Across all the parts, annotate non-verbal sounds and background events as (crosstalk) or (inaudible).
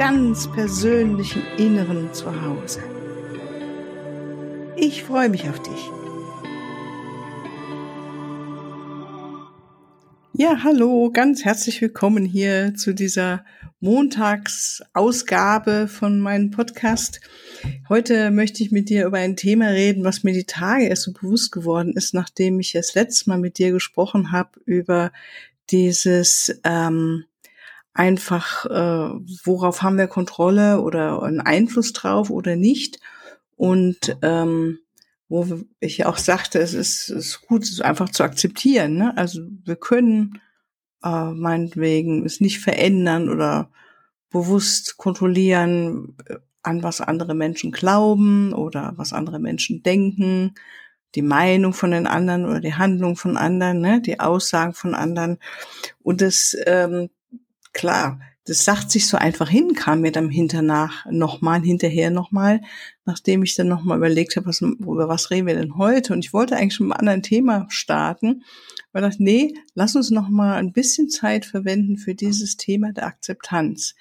ganz persönlichen Inneren zu Hause. Ich freue mich auf dich. Ja, hallo, ganz herzlich willkommen hier zu dieser Montagsausgabe von meinem Podcast. Heute möchte ich mit dir über ein Thema reden, was mir die Tage erst so bewusst geworden ist, nachdem ich das letzte Mal mit dir gesprochen habe über dieses ähm, einfach, äh, worauf haben wir Kontrolle oder einen Einfluss drauf oder nicht. Und ähm, wo ich auch sagte, es ist, ist gut, es einfach zu akzeptieren. Ne? Also wir können äh, meinetwegen es nicht verändern oder bewusst kontrollieren, äh, an was andere Menschen glauben oder was andere Menschen denken, die Meinung von den anderen oder die Handlung von anderen, ne? die Aussagen von anderen. Und das ähm, klar, das sagt sich so einfach hin, kam mir dann hinternach nochmal, hinterher nochmal, nachdem ich dann nochmal überlegt habe, was, über was reden wir denn heute? Und ich wollte eigentlich schon mit einem anderen Thema starten, weil ich dachte, nee, lass uns nochmal ein bisschen Zeit verwenden für dieses Thema der Akzeptanz.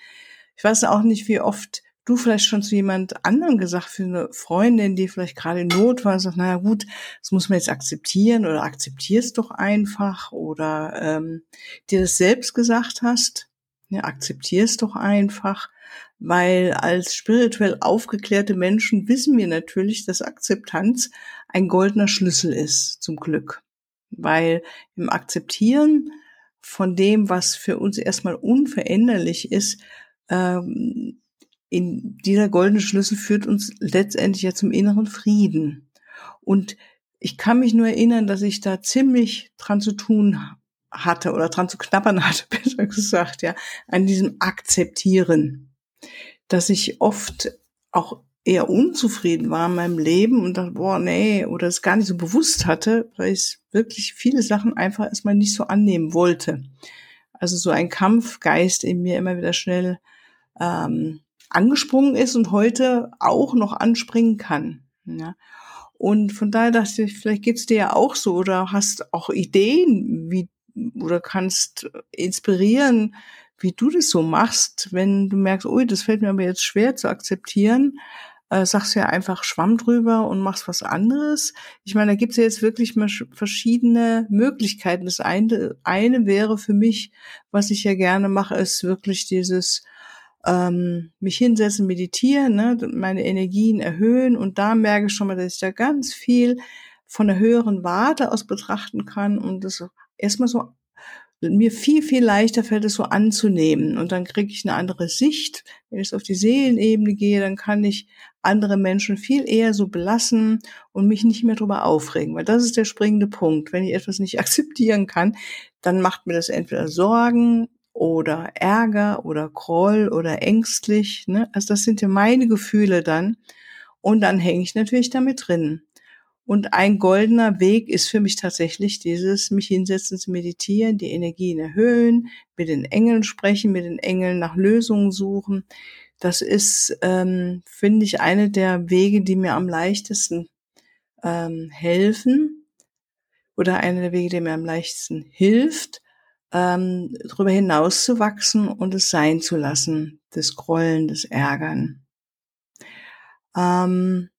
Ich weiß auch nicht, wie oft du vielleicht schon zu jemand anderem gesagt, für eine Freundin, die vielleicht gerade in Not war, sagt, naja gut, das muss man jetzt akzeptieren oder akzeptierst doch einfach oder ähm, dir das selbst gesagt hast ja, akzeptier es doch einfach, weil als spirituell aufgeklärte Menschen wissen wir natürlich, dass Akzeptanz ein goldener Schlüssel ist zum Glück. Weil im Akzeptieren von dem, was für uns erstmal unveränderlich ist, ähm, in dieser goldene Schlüssel führt uns letztendlich ja zum inneren Frieden. Und ich kann mich nur erinnern, dass ich da ziemlich dran zu tun hatte oder dran zu knappern (laughs) hatte, besser gesagt, ja, an diesem Akzeptieren, dass ich oft auch eher unzufrieden war in meinem Leben und dachte, boah, nee, oder es gar nicht so bewusst hatte, weil ich wirklich viele Sachen einfach erstmal nicht so annehmen wollte. Also so ein Kampfgeist in mir immer wieder schnell ähm, angesprungen ist und heute auch noch anspringen kann. Ja. Und von daher dachte ich, vielleicht geht's dir ja auch so oder hast auch Ideen, wie oder kannst inspirieren, wie du das so machst, wenn du merkst, ui, das fällt mir aber jetzt schwer zu akzeptieren, äh, sagst ja einfach Schwamm drüber und machst was anderes. Ich meine, da gibt es ja jetzt wirklich mal verschiedene Möglichkeiten. Das eine, eine wäre für mich, was ich ja gerne mache, ist wirklich dieses ähm, mich hinsetzen, meditieren, ne, meine Energien erhöhen und da merke ich schon mal, dass ich da ganz viel von der höheren Warte aus betrachten kann und das erstmal so mir viel, viel leichter fällt es so anzunehmen. Und dann kriege ich eine andere Sicht. Wenn ich auf die Seelenebene gehe, dann kann ich andere Menschen viel eher so belassen und mich nicht mehr darüber aufregen. Weil das ist der springende Punkt. Wenn ich etwas nicht (laughs) akzeptieren kann, dann macht mir das entweder Sorgen oder Ärger oder Groll oder ängstlich. Ne? Also das sind ja meine Gefühle dann. Und dann hänge ich natürlich damit drin. Und ein goldener Weg ist für mich tatsächlich dieses, mich hinsetzen zu meditieren, die Energien erhöhen, mit den Engeln sprechen, mit den Engeln nach Lösungen suchen. Das ist, ähm, finde ich, eine der Wege, die mir am leichtesten ähm, helfen oder eine der Wege, die mir am leichtesten hilft, ähm, darüber hinaus zu wachsen und es sein zu lassen, das Grollen, das Ärgern. Ähm,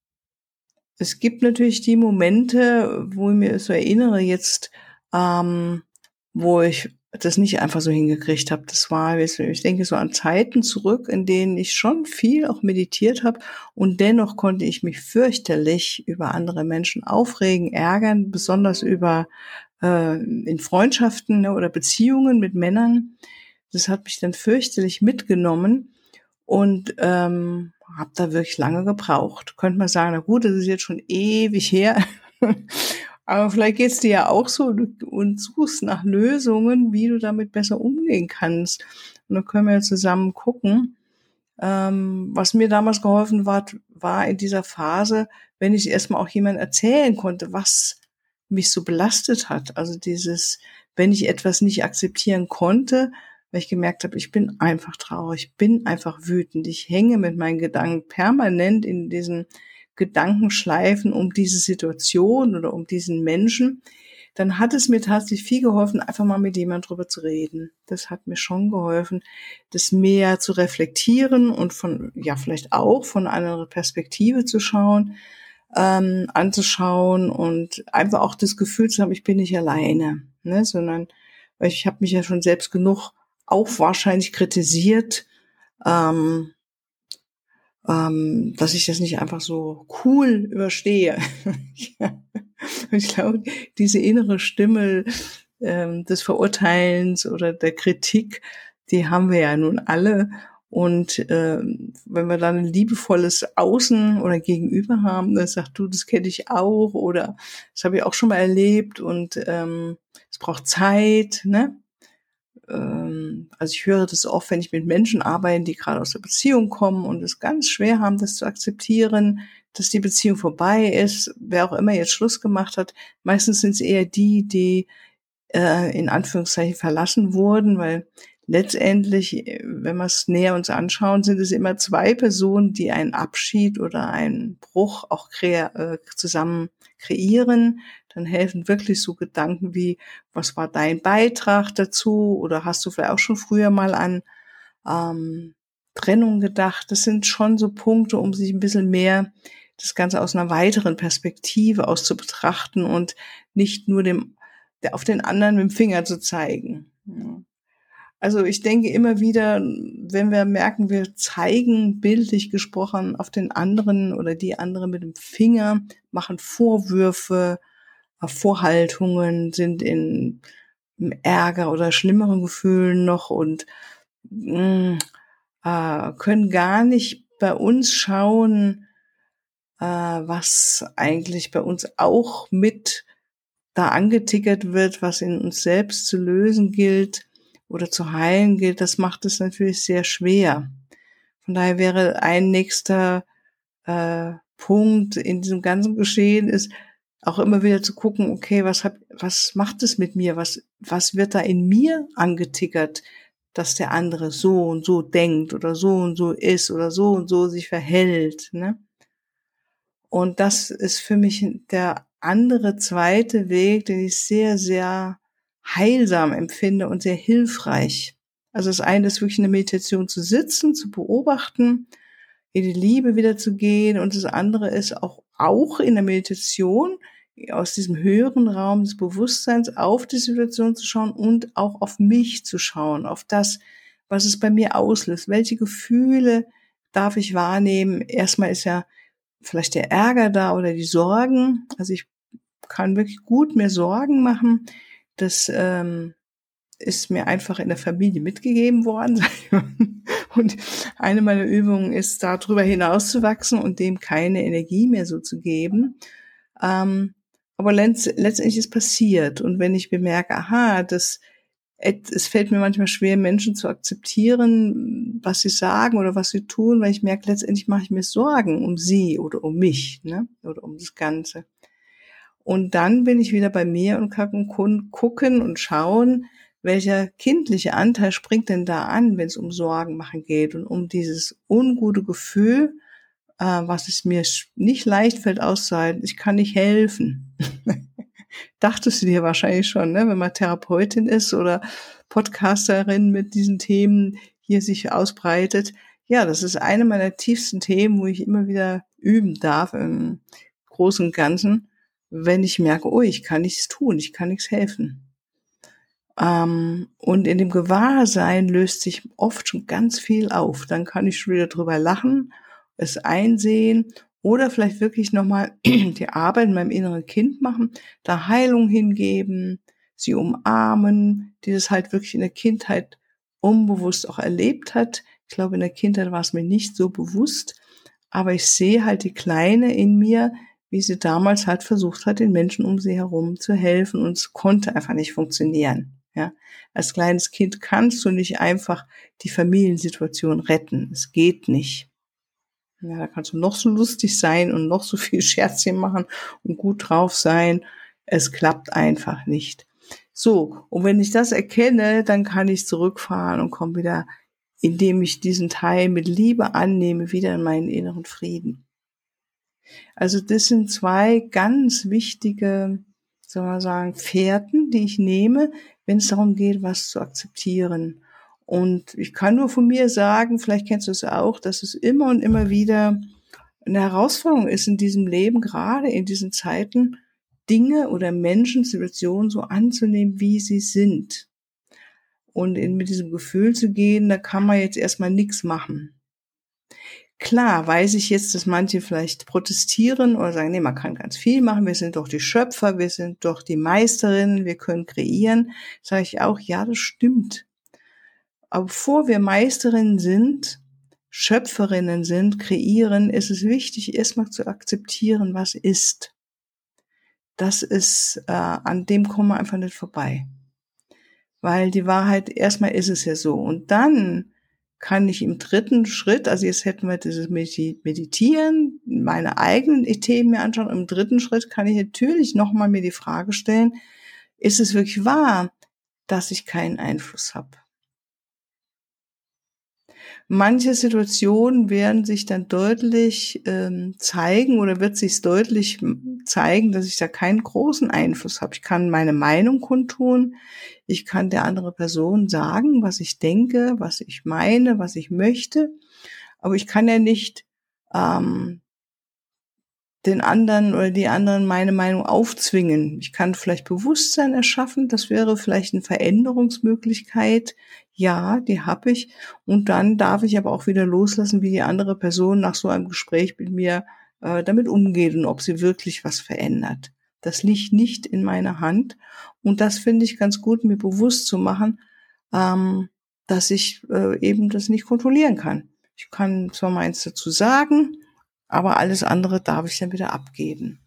es gibt natürlich die Momente, wo ich mir so erinnere jetzt, ähm, wo ich das nicht einfach so hingekriegt habe. Das war, ich denke so an Zeiten zurück, in denen ich schon viel auch meditiert habe und dennoch konnte ich mich fürchterlich über andere Menschen aufregen, ärgern, besonders über äh, in Freundschaften ne, oder Beziehungen mit Männern. Das hat mich dann fürchterlich mitgenommen und ähm, habe da wirklich lange gebraucht. Könnte man sagen, na gut, das ist jetzt schon ewig her. (laughs) Aber vielleicht geht's dir ja auch so und suchst nach Lösungen, wie du damit besser umgehen kannst. Und dann können wir zusammen gucken, Ähm, was mir damals geholfen hat, war in dieser Phase, wenn ich erstmal auch jemand erzählen konnte, was mich so belastet hat. Also dieses, wenn ich etwas nicht akzeptieren konnte, weil ich gemerkt habe, ich bin einfach traurig, ich bin einfach wütend, ich hänge mit meinen Gedanken permanent in diesen Gedankenschleifen um diese Situation oder um diesen Menschen, dann hat es mir tatsächlich viel geholfen, einfach mal mit jemand drüber zu reden. Das hat mir schon geholfen, das mehr zu reflektieren und von, ja, vielleicht auch von einer Perspektive zu schauen, ähm, anzuschauen und einfach auch das Gefühl zu haben, ich bin nicht alleine, ne, sondern weil ich habe mich ja schon selbst genug auch wahrscheinlich kritisiert, ähm, ähm, dass ich das nicht einfach so cool überstehe. (laughs) ich glaube, diese innere Stimme ähm, des Verurteilens oder der Kritik, die haben wir ja nun alle. Und äh, wenn wir dann ein liebevolles Außen oder Gegenüber haben, dann sagt du, das kenne ich auch oder das habe ich auch schon mal erlebt und ähm, es braucht Zeit, ne? Ähm, also ich höre das oft, wenn ich mit Menschen arbeite, die gerade aus der Beziehung kommen und es ganz schwer haben, das zu akzeptieren, dass die Beziehung vorbei ist, wer auch immer jetzt Schluss gemacht hat. Meistens sind es eher die, die äh, in Anführungszeichen verlassen wurden, weil letztendlich, wenn wir es näher uns anschauen, sind es immer zwei Personen, die einen Abschied oder einen Bruch auch äh, zusammen kreieren dann helfen wirklich so Gedanken wie, was war dein Beitrag dazu? Oder hast du vielleicht auch schon früher mal an ähm, Trennung gedacht? Das sind schon so Punkte, um sich ein bisschen mehr das Ganze aus einer weiteren Perspektive aus zu betrachten und nicht nur dem, der auf den anderen mit dem Finger zu zeigen. Also ich denke immer wieder, wenn wir merken, wir zeigen bildlich gesprochen auf den anderen oder die andere mit dem Finger, machen Vorwürfe, Vorhaltungen, sind in Ärger oder schlimmeren Gefühlen noch und mh, mm, äh, können gar nicht bei uns schauen, äh, was eigentlich bei uns auch mit da angetickert wird, was in uns selbst zu lösen gilt oder zu heilen gilt, das macht es natürlich sehr schwer. Von daher wäre ein nächster äh, Punkt in diesem ganzen Geschehen ist, auch immer wieder zu gucken, okay, was hab, was macht es mit mir? Was, was wird da in mir angetickert, dass der andere so und so denkt oder so und so ist oder so und so sich verhält, ne? Und das ist für mich der andere zweite Weg, den ich sehr, sehr heilsam empfinde und sehr hilfreich. Also das eine ist wirklich eine Meditation zu sitzen, zu beobachten, in die Liebe wieder zu gehen und das andere ist auch auch in der Meditation aus diesem höheren Raum des Bewusstseins auf die Situation zu schauen und auch auf mich zu schauen, auf das, was es bei mir auslöst, welche Gefühle darf ich wahrnehmen. Erstmal ist ja vielleicht der Ärger da oder die Sorgen. Also ich kann wirklich gut mir Sorgen machen. Das ähm, ist mir einfach in der Familie mitgegeben worden. (laughs) und eine meiner Übungen ist, darüber hinauszuwachsen und dem keine Energie mehr so zu geben. Ähm, aber letztendlich ist passiert. Und wenn ich bemerke, aha, das, es fällt mir manchmal schwer, Menschen zu akzeptieren, was sie sagen oder was sie tun, weil ich merke, letztendlich mache ich mir Sorgen um sie oder um mich, ne? Oder um das Ganze. Und dann bin ich wieder bei mir und kann gucken und schauen, welcher kindliche Anteil springt denn da an, wenn es um Sorgen machen geht und um dieses ungute Gefühl, äh, was es mir nicht leicht fällt auszuhalten. Ich kann nicht helfen. (laughs) Dachtest du dir wahrscheinlich schon, ne? wenn man Therapeutin ist oder Podcasterin mit diesen Themen hier sich ausbreitet. Ja, das ist eine meiner tiefsten Themen, wo ich immer wieder üben darf im Großen und Ganzen, wenn ich merke, oh, ich kann nichts tun, ich kann nichts helfen. Ähm, und in dem Gewahrsein löst sich oft schon ganz viel auf. Dann kann ich schon wieder drüber lachen, es einsehen oder vielleicht wirklich nochmal (clears throat) die Arbeit in meinem inneren Kind machen, da Heilung hingeben, sie umarmen, die das halt wirklich in der Kindheit unbewusst auch erlebt hat. Ich glaube, in der Kindheit war es mir nicht so bewusst, aber ich sehe halt die Kleine in mir, wie sie damals halt versucht hat, den Menschen um sie herum zu helfen und es konnte einfach nicht funktionieren. Ja, als kleines Kind kannst du nicht einfach die Familiensituation retten. Es geht nicht. Ja, da kannst du noch so lustig sein und noch so viel (laughs) Scherzchen machen und gut drauf sein. Es klappt einfach nicht. So, und wenn ich das erkenne, dann kann ich zurückfahren und komme wieder, indem ich diesen Teil mit Liebe annehme, wieder in meinen inneren Frieden. Also das sind zwei ganz wichtige, soll man sagen, Fährten, die ich nehme, wenn es darum geht, was zu akzeptieren. Und ich kann nur von mir sagen, vielleicht kennst du es auch, dass es immer und immer wieder eine Herausforderung ist in diesem Leben, gerade in diesen Zeiten, Dinge oder Menschen, Situationen so anzunehmen, wie sie sind. Und in, mit diesem Gefühl zu gehen, da kann man jetzt erstmal nichts machen. Klar weiß ich jetzt, dass manche vielleicht protestieren oder sagen, nee, man kann ganz viel machen, wir sind doch die Schöpfer, wir sind doch die Meisterinnen, wir können kreieren. Sage ich auch, ja, das stimmt. Aber bevor wir Meisterinnen sind, Schöpferinnen sind, kreieren, ist es wichtig, erstmal zu akzeptieren, was ist. Das ist, äh, an dem kommen wir einfach nicht vorbei. Weil die Wahrheit, erstmal ist es ja so. Und dann kann ich im dritten Schritt, also jetzt hätten wir dieses Meditieren, meine eigenen Themen mir anschauen. Im dritten Schritt kann ich natürlich nochmal mir die Frage stellen, ist es wirklich wahr, dass ich keinen Einfluss habe? Manche Situationen werden sich dann deutlich ähm, zeigen oder wird sich deutlich zeigen, dass ich da keinen großen Einfluss habe. Ich kann meine Meinung kundtun, ich kann der andere Person sagen, was ich denke, was ich meine, was ich möchte, aber ich kann ja nicht ähm, den anderen oder die anderen meine Meinung aufzwingen. Ich kann vielleicht Bewusstsein erschaffen, das wäre vielleicht eine Veränderungsmöglichkeit. Ja, die habe ich. Und dann darf ich aber auch wieder loslassen, wie die andere Person nach so einem Gespräch mit mir äh, damit umgeht und ob sie wirklich was verändert. Das liegt nicht in meiner Hand. Und das finde ich ganz gut, mir bewusst zu machen, ähm, dass ich äh, eben das nicht kontrollieren kann. Ich kann zwar meins dazu sagen, aber alles andere darf ich dann wieder abgeben.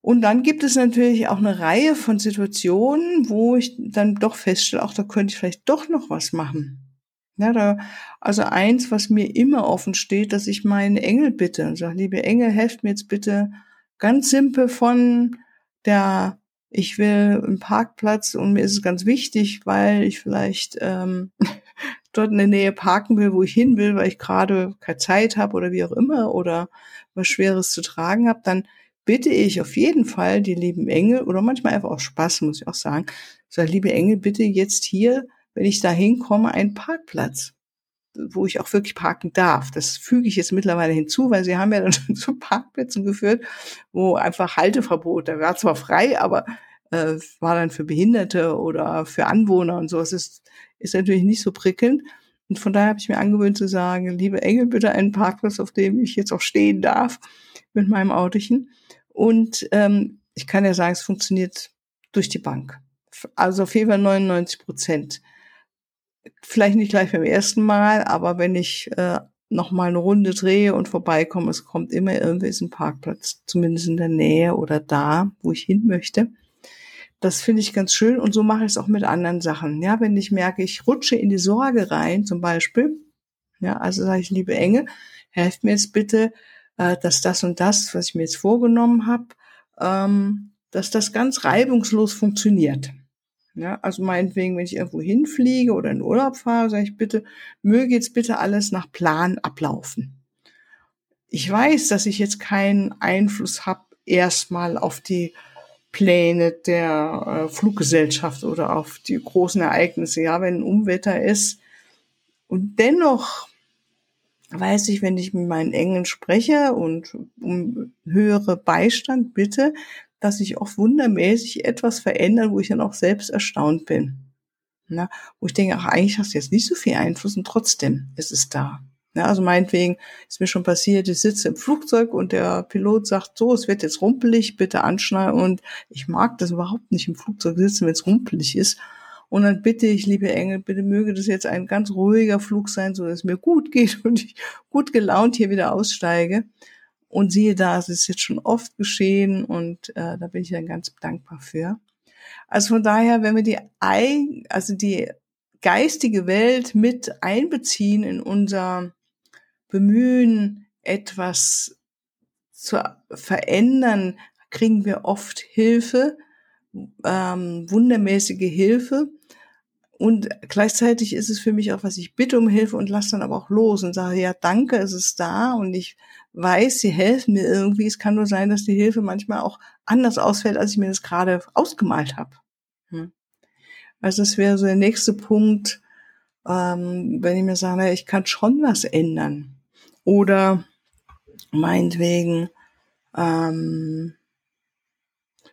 Und dann gibt es natürlich auch eine Reihe von Situationen, wo ich dann doch feststelle, auch da könnte ich vielleicht doch noch was machen. Ja, da, also eins, was mir immer offen steht, dass ich meine Engel bitte und sage, liebe Engel, helft mir jetzt bitte ganz simpel von der, ich will einen Parkplatz und mir ist es ganz wichtig, weil ich vielleicht ähm, dort in der Nähe parken will, wo ich hin will, weil ich gerade keine Zeit habe oder wie auch immer oder was Schweres zu tragen habe, dann bitte ich auf jeden Fall die lieben Engel oder manchmal einfach auch Spaß, muss ich auch sagen, sage, liebe Engel, bitte jetzt hier, wenn ich da hinkomme, einen Parkplatz wo ich auch wirklich parken darf. Das füge ich jetzt mittlerweile hinzu, weil sie haben ja dann (laughs) zu Parkplätzen geführt, wo einfach Halteverbot, da war zwar frei, aber äh, war dann für Behinderte oder für Anwohner und so. Es ist ist natürlich nicht so prickelnd. Und von daher habe ich mir angewöhnt zu sagen, liebe Engel, bitte einen Parkplatz, auf dem ich jetzt auch stehen darf mit meinem Autochen. Und ähm, ich kann ja sagen, es funktioniert durch die Bank. Also auf jeden Fall 99 Prozent. Vielleicht nicht gleich beim ersten Mal, aber wenn ich äh, noch mal eine Runde drehe und vorbeikomme, es kommt immer irgendwie ein Parkplatz, zumindest in der Nähe oder da, wo ich hin möchte. Das finde ich ganz schön und so mache ich es auch mit anderen Sachen. Ja, wenn ich merke, ich rutsche in die Sorge rein, zum Beispiel, ja, also sage ich, liebe Engel, helft mir jetzt bitte, äh, dass das und das, was ich mir jetzt vorgenommen habe, ähm, dass das ganz reibungslos funktioniert. Ja, also meinetwegen, wenn ich irgendwo hinfliege oder in Urlaub fahre, sage ich bitte, möge jetzt bitte alles nach Plan ablaufen. Ich weiß, dass ich jetzt keinen Einfluss habe erstmal auf die Pläne der äh, Fluggesellschaft oder auf die großen Ereignisse. Ja, wenn ein Umwetter ist. Und dennoch weiß ich, wenn ich mit meinen Engeln spreche und um höhere Beistand bitte, dass sich auch wundermäßig etwas verändert, wo ich dann auch selbst erstaunt bin. Na, wo ich denke, ach, eigentlich hast du jetzt nicht so viel Einfluss und trotzdem ist es da. Ja, also meinetwegen ist mir schon passiert, ich sitze im Flugzeug und der Pilot sagt, so, es wird jetzt rumpelig, bitte anschneiden. Und ich mag das überhaupt nicht im Flugzeug sitzen, wenn es rumpelig ist. Und dann bitte ich, liebe Engel, bitte möge das jetzt ein ganz ruhiger Flug sein, so dass es mir gut geht (laughs) und ich gut gelaunt hier wieder aussteige. Und siehe da, es ist jetzt schon oft geschehen und äh, da bin ich dann ganz dankbar für. Also von daher, wenn wir die, also die geistige Welt mit einbeziehen in unser Bemühen, etwas zu verändern, kriegen wir oft Hilfe, ähm, wundermäßige Hilfe. Und gleichzeitig ist es für mich auch, was ich bitte um Hilfe und lasse dann aber auch los und sage, ja, danke, es ist da und ich weiß, sie helfen mir irgendwie. Es kann nur sein, dass die Hilfe manchmal auch anders ausfällt, als ich mir das gerade ausgemalt habe. Hm. Also das wäre so der nächste Punkt, ähm, wenn ich mir sage, ich kann schon was ändern. Oder meinetwegen, ähm,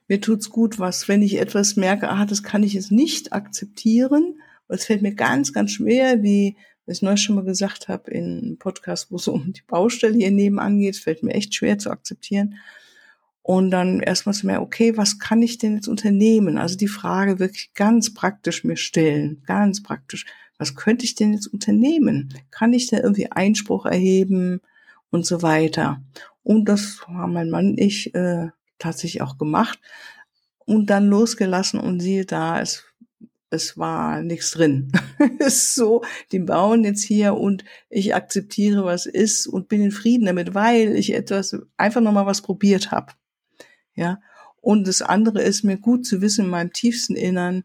mir tut's gut, was, wenn ich etwas merke, ah, das kann ich jetzt nicht akzeptieren, es fällt mir ganz, ganz schwer, wie was ich neulich schon mal gesagt habe in einem Podcast, wo es um die Baustelle hier nebenan geht, fällt mir echt schwer zu akzeptieren. Und dann erstmal zu mir, okay, was kann ich denn jetzt unternehmen? Also die Frage wirklich ganz praktisch mir stellen, ganz praktisch. Was könnte ich denn jetzt unternehmen? Kann ich da irgendwie Einspruch erheben und so weiter? Und das haben mein Mann und ich äh, tatsächlich auch gemacht und dann losgelassen und siehe da, es es war nichts drin. (laughs) ist so, die bauen jetzt hier und ich akzeptiere, was ist und bin in Frieden damit, weil ich etwas, einfach nochmal was probiert habe. Ja. Und das andere ist mir gut zu wissen in meinem tiefsten Innern,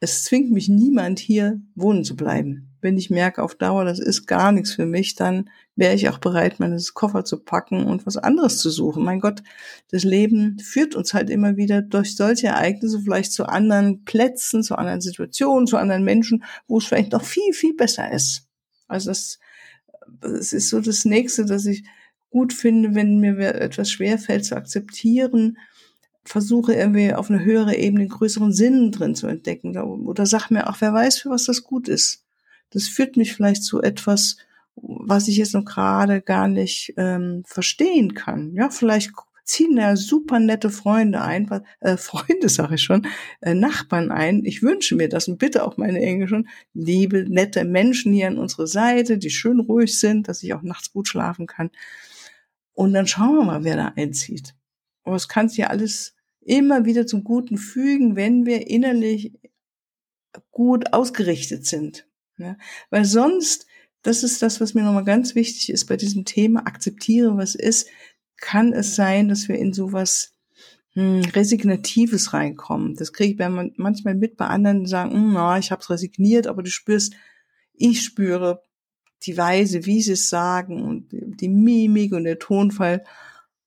es zwingt mich niemand hier wohnen zu bleiben wenn ich merke auf Dauer, das ist gar nichts für mich, dann wäre ich auch bereit, meine Koffer zu packen und was anderes zu suchen. Mein Gott, das Leben führt uns halt immer wieder durch solche Ereignisse vielleicht zu anderen Plätzen, zu anderen Situationen, zu anderen Menschen, wo es vielleicht noch viel, viel besser ist. Also das, das ist so das Nächste, dass ich gut finde, wenn mir etwas schwerfällt zu akzeptieren, versuche irgendwie auf eine höhere Ebene einen größeren Sinn drin zu entdecken. Oder sag mir auch, wer weiß, für was das gut ist das führt mich vielleicht zu etwas, was ich jetzt noch gerade gar nicht ähm, verstehen kann. Ja, vielleicht ziehen da super nette Freunde ein, äh, Freunde (laughs) sage ich schon, äh, Nachbarn ein. Ich wünsche mir das und bitte auch meine Englischen, liebe, nette Menschen hier an unserer Seite, die schön ruhig sind, dass ich auch nachts gut schlafen kann. Und dann schauen wir mal, wer da einzieht. Aber es kann sich ja alles immer wieder zum Guten fügen, wenn wir innerlich gut ausgerichtet sind. Ja? Weil sonst, das ist das, was mir nochmal ganz wichtig ist bei diesem Thema, akzeptiere, was ist, kann es sein, dass wir in sowas hm, Resignatives reinkommen. Das kriege ich bei manchmal mit bei anderen, die sagen, hm, na, ich habe es resigniert, aber du spürst, ich spüre die Weise, wie sie es sagen und die Mimik und der Tonfall.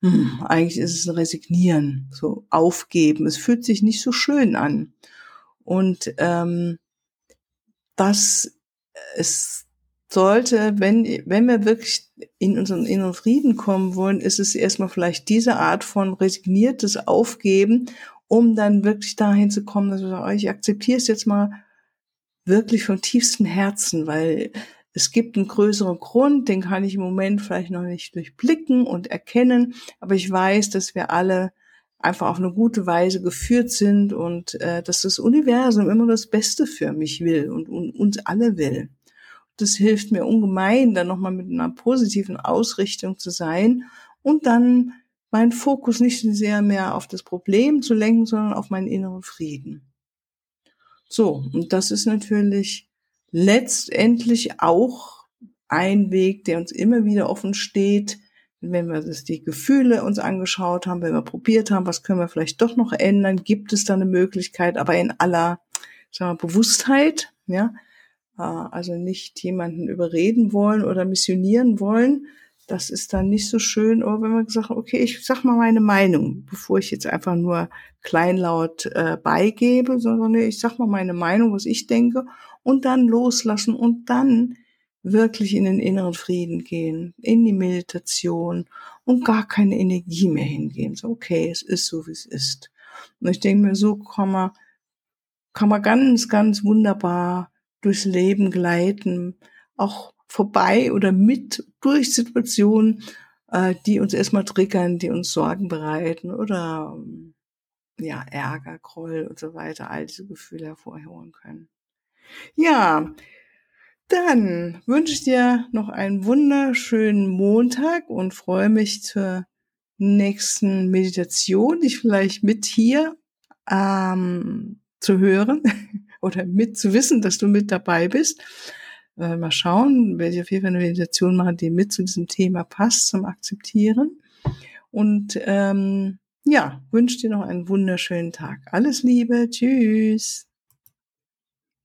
Hm, eigentlich ist es ein Resignieren, so aufgeben. Es fühlt sich nicht so schön an. Und ähm, das es sollte, wenn, wenn wir wirklich in unseren inneren Frieden kommen wollen, ist es erstmal vielleicht diese Art von resigniertes Aufgeben, um dann wirklich dahin zu kommen, dass wir sagen, oh, ich akzeptiere es jetzt mal wirklich vom tiefsten Herzen, weil es gibt einen größeren Grund, den kann ich im Moment vielleicht noch nicht durchblicken und erkennen, aber ich weiß, dass wir alle einfach auf eine gute Weise geführt sind und äh, dass das Universum immer das Beste für mich will und, und uns alle will. Das hilft mir ungemein, dann nochmal mit einer positiven Ausrichtung zu sein und dann meinen Fokus nicht sehr mehr auf das Problem zu lenken, sondern auf meinen inneren Frieden. So, und das ist natürlich letztendlich auch ein Weg, der uns immer wieder offen steht, wenn wir das die Gefühle uns angeschaut haben, wenn wir probiert haben, was können wir vielleicht doch noch ändern, gibt es da eine Möglichkeit, aber in aller sagen wir, Bewusstheit, ja, äh, also nicht jemanden überreden wollen oder missionieren wollen. Das ist dann nicht so schön. Aber wenn man gesagt hat, okay, ich sag mal meine Meinung, bevor ich jetzt einfach nur kleinlaut äh, beigebe, sondern ich sag mal meine Meinung, was ich denke, und dann loslassen und dann wirklich in den inneren Frieden gehen, in die Meditation und gar keine Energie mehr hingehen. So, okay, es ist so, wie es ist. Und ich denke mir, so kann man, kann man ganz, ganz wunderbar durchs Leben gleiten, auch vorbei oder mit durch Situationen, äh, die uns erstmal triggern, die uns Sorgen bereiten oder ja, Ärger, Groll und so weiter, all diese Gefühle hervorholen können. Ja, dann wünsche ich dir noch einen wunderschönen Montag und freue mich zur nächsten Meditation, die ich vielleicht mit hier ähm, zu hören (laughs) oder mit zu wissen, dass du mit dabei bist. Äh, mal schauen, werde ich auf jeden Fall eine Meditation machen, die mit zu diesem Thema passt, zum Akzeptieren. Und ähm, ja, wünsche dir noch einen wunderschönen Tag. Alles Liebe, tschüss.